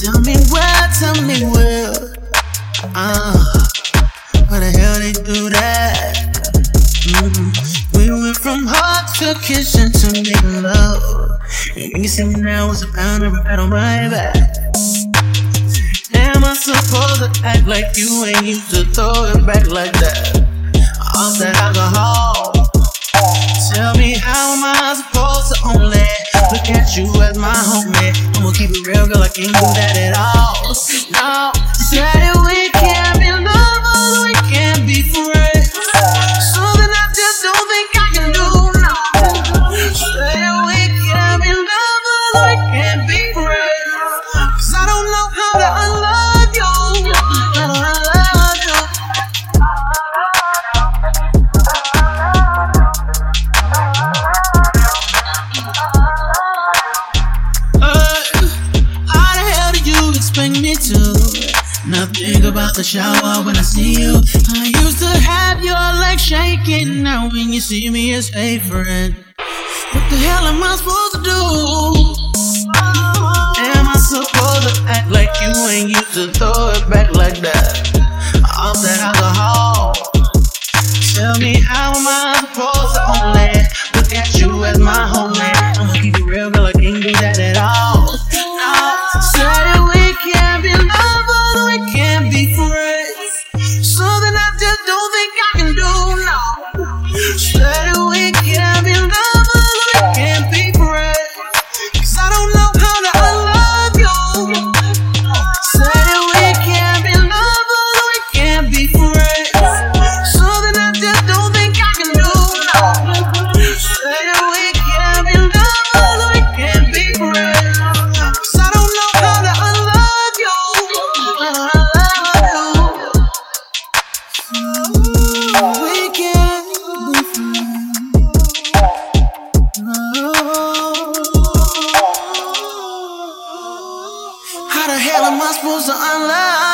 tell me why, tell me where? Uh, why the hell they do that? Mm-hmm. We went from heart to kitchen to making love. And you see me now with a pound of rat on my back. Am I supposed to act like you ain't used to throw it back like that? It real, girl. I can't do that at all. No, said it expect me to not about the shower when I see you? I used to have your legs shaking. Now when you see me, it's friend. What the hell am I supposed to do? Am I supposed to act like you ain't used to throw it back like that? Off that alcohol. Tell me how am I supposed to friends. How the